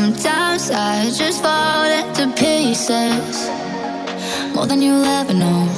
Sometimes I just fall into pieces, more than you'll ever know.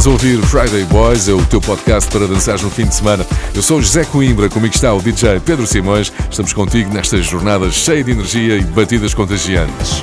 Estás a ouvir Friday Boys, é o teu podcast para dançar no fim de semana. Eu sou José Coimbra, comigo está o DJ Pedro Simões. Estamos contigo nestas jornadas cheias de energia e batidas contagiantes.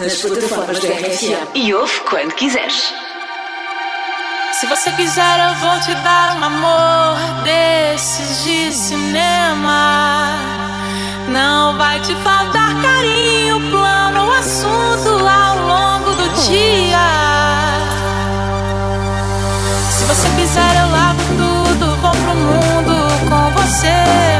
Nas plataformas da RFM e ouve quando quiseres. Se você quiser, eu vou te dar um amor desses de cinema. Não vai te faltar carinho, plano, o assunto ao longo do dia. Se você quiser, eu lavo tudo, vou pro mundo com você,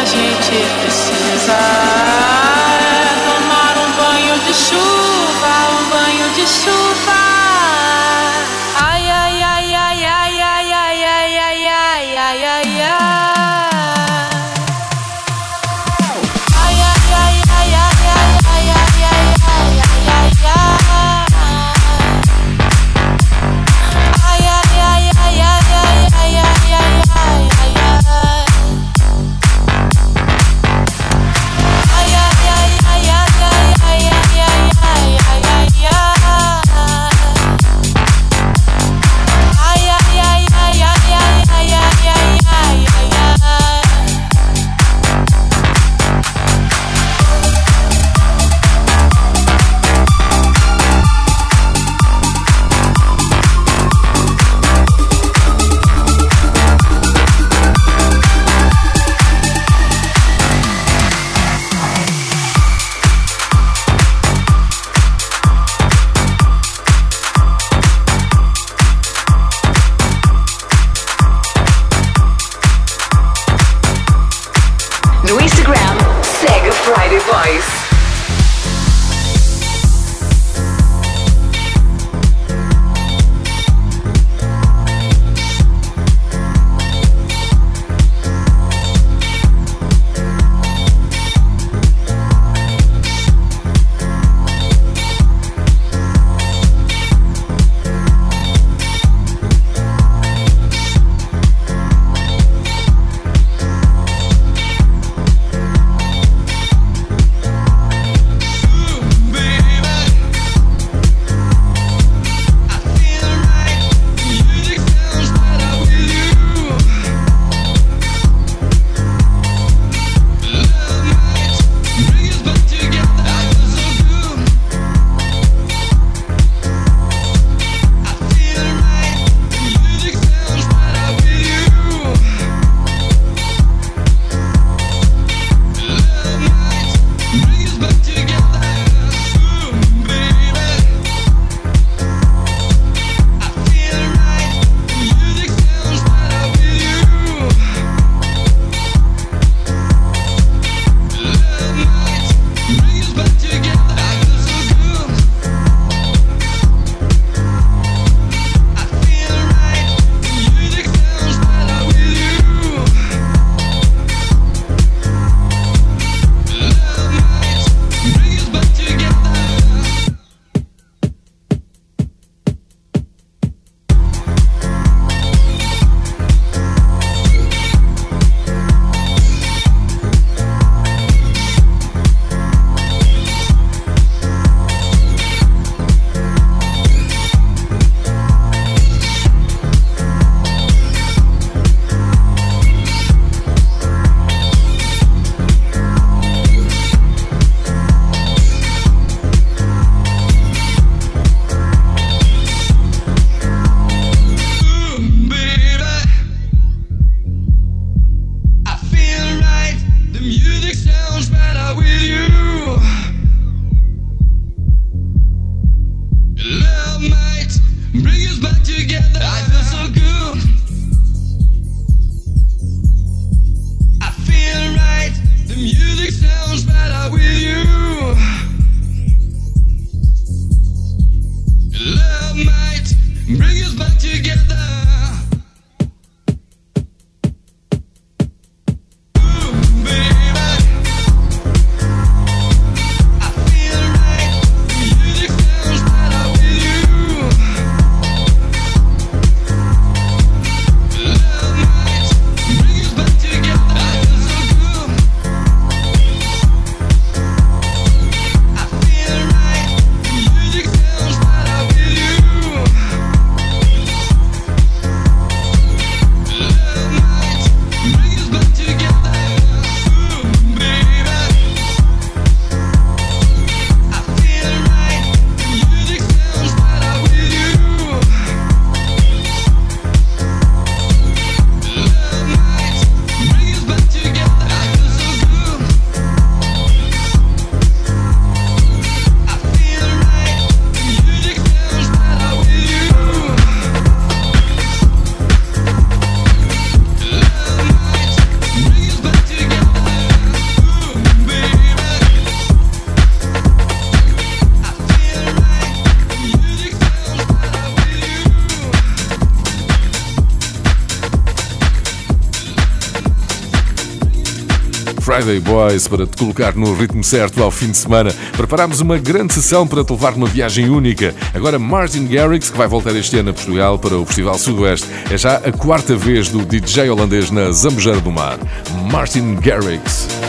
a gente precisa. Friday Boys para te colocar no ritmo certo ao fim de semana. Preparámos uma grande sessão para te levar numa viagem única. Agora Martin Garrix, que vai voltar este ano a Portugal para o Festival Sudoeste. É já a quarta vez do DJ holandês na Zambujeira do Mar. Martin Garrix.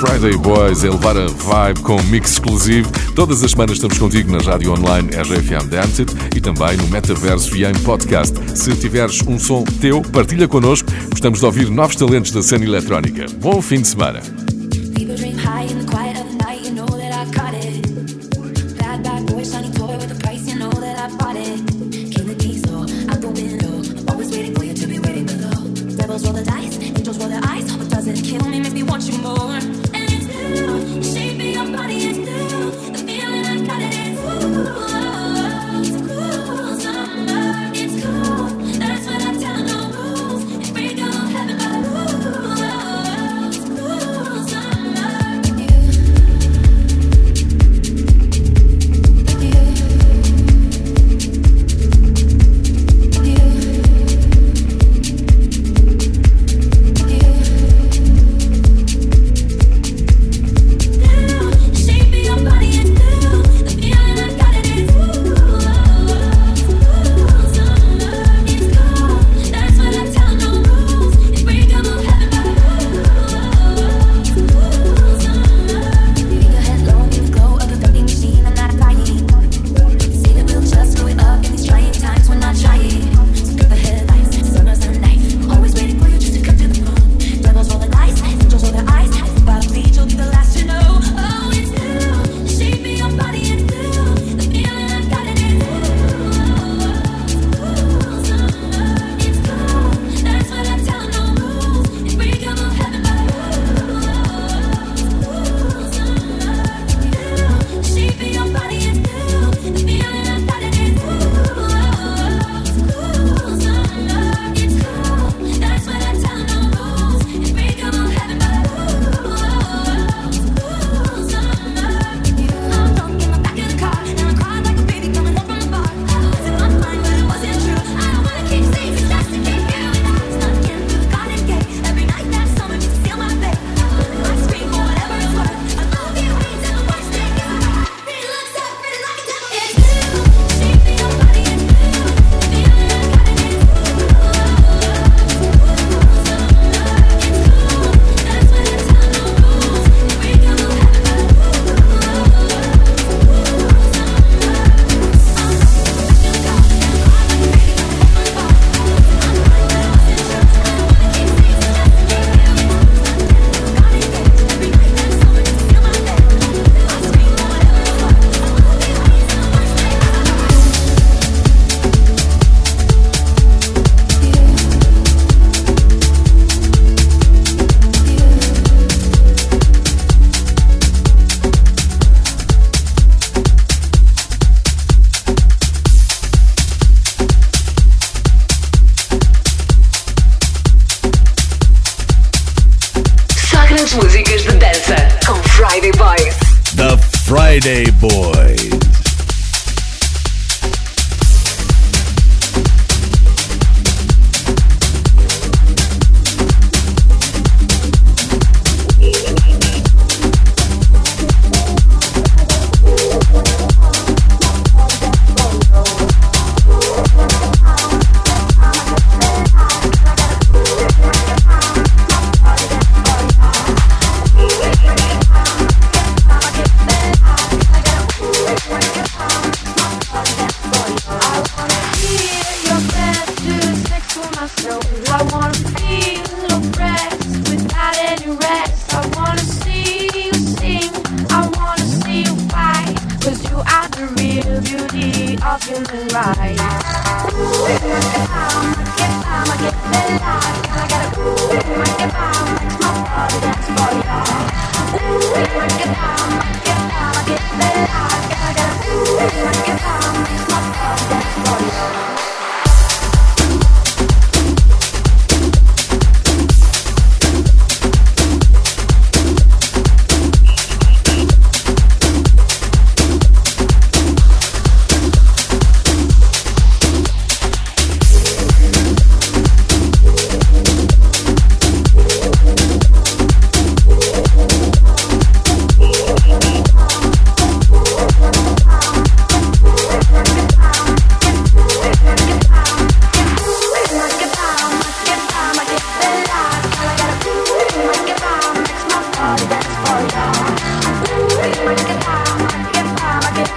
Friday Boys é levar a vibe com mix exclusivo. Todas as semanas estamos contigo na rádio online RGFM Danced e também no metaverso e em podcast. Se tiveres um som teu, partilha connosco. Gostamos de ouvir novos talentos da cena eletrónica. Bom fim de semana. roll the dice, angels roll their eyes. Kill me? Me want you more.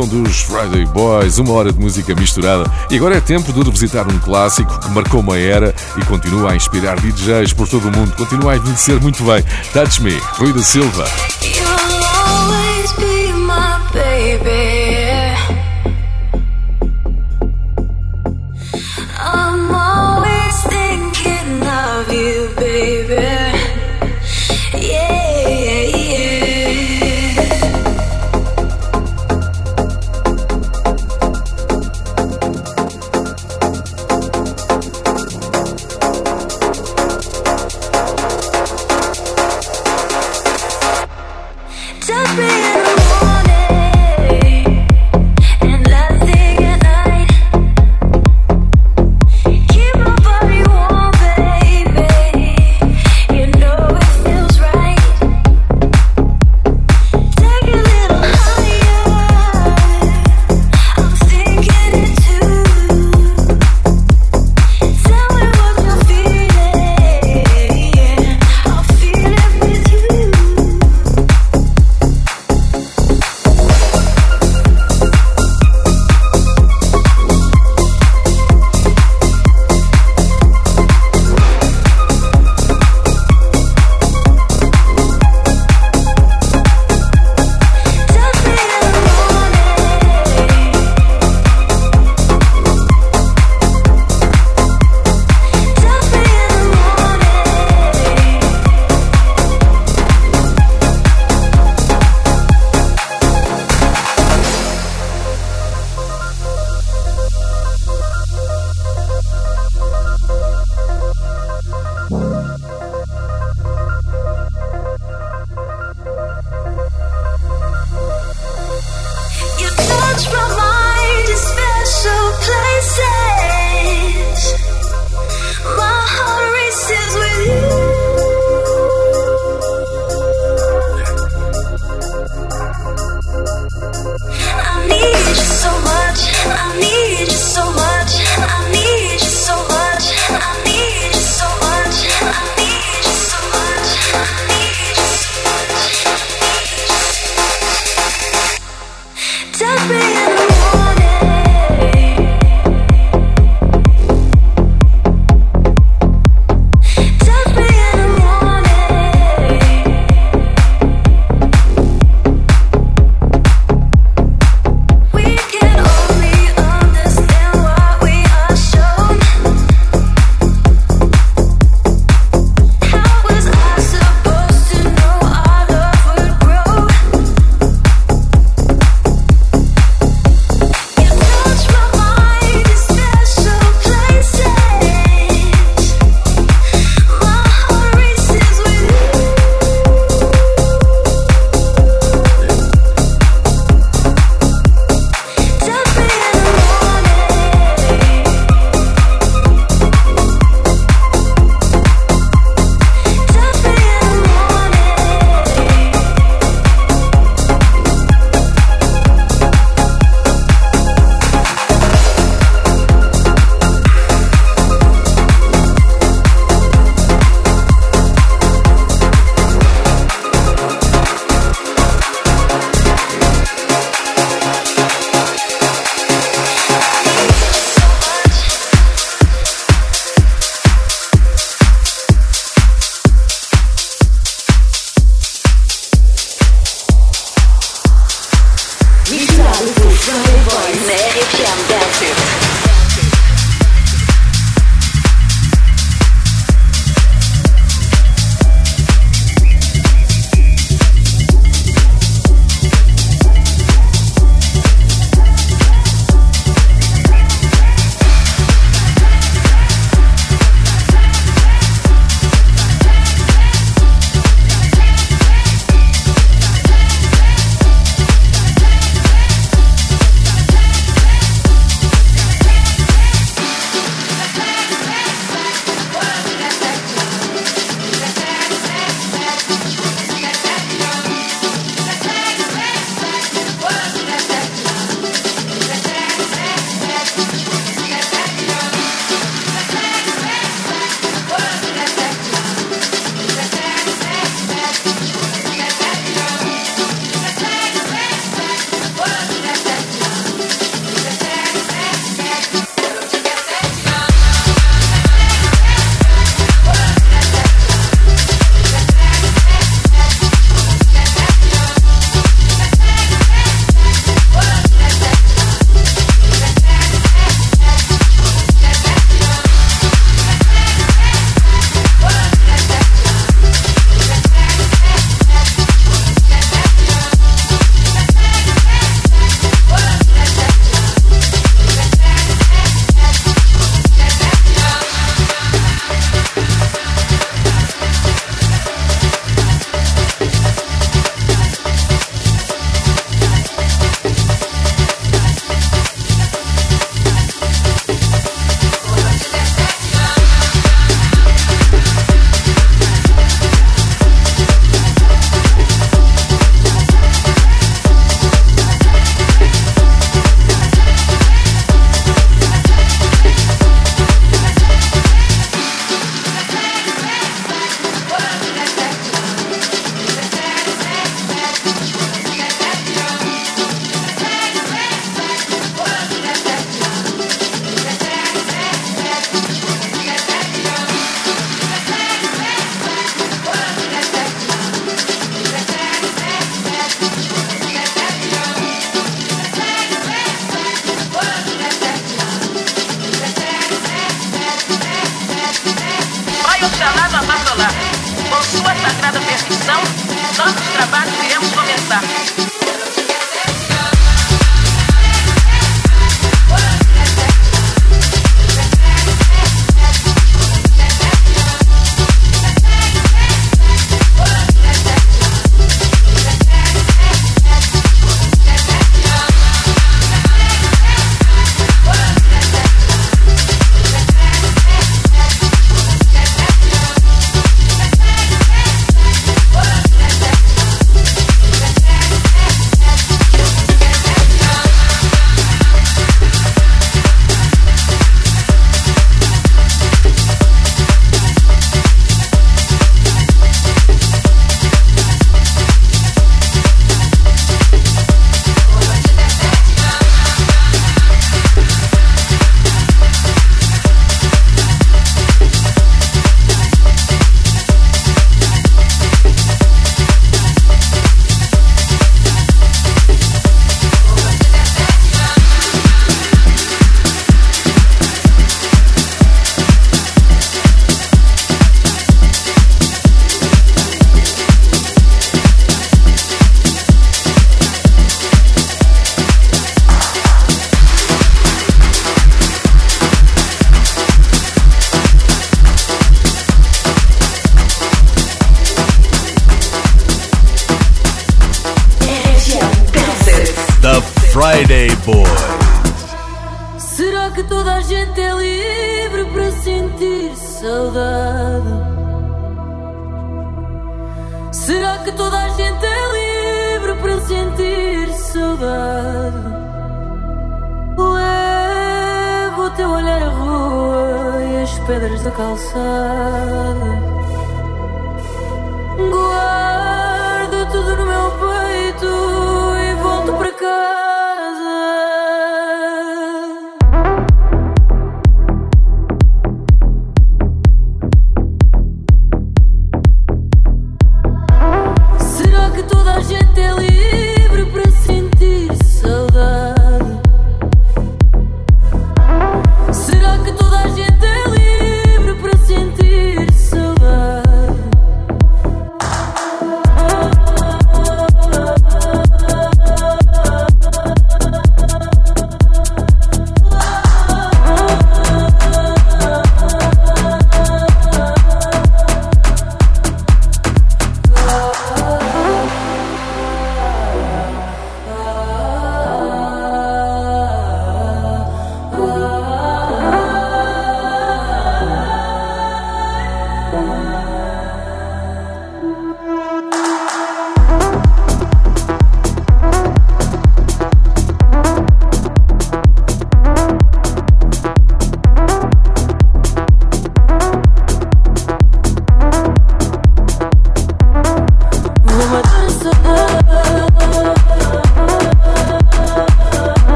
som dos Friday Boys, uma hora de música misturada. E agora é tempo de revisitar um clássico que marcou uma era e continua a inspirar DJs por todo o mundo. Continua a envelhecer muito bem. Touch Me, Rui da Silva.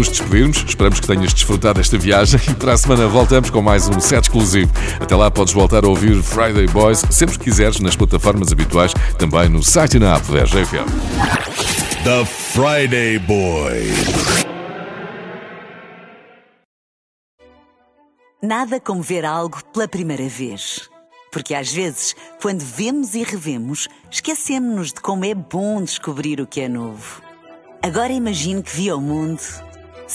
Nos despedirmos. Esperamos que tenhas desfrutado desta viagem e para a semana voltamos com mais um set exclusivo. Até lá podes voltar a ouvir Friday Boys sempre que quiseres nas plataformas habituais, também no site e na app da RGFM. The Friday Boy. Nada como ver algo pela primeira vez. Porque às vezes, quando vemos e revemos, esquecemos-nos de como é bom descobrir o que é novo. Agora imagine que viu o mundo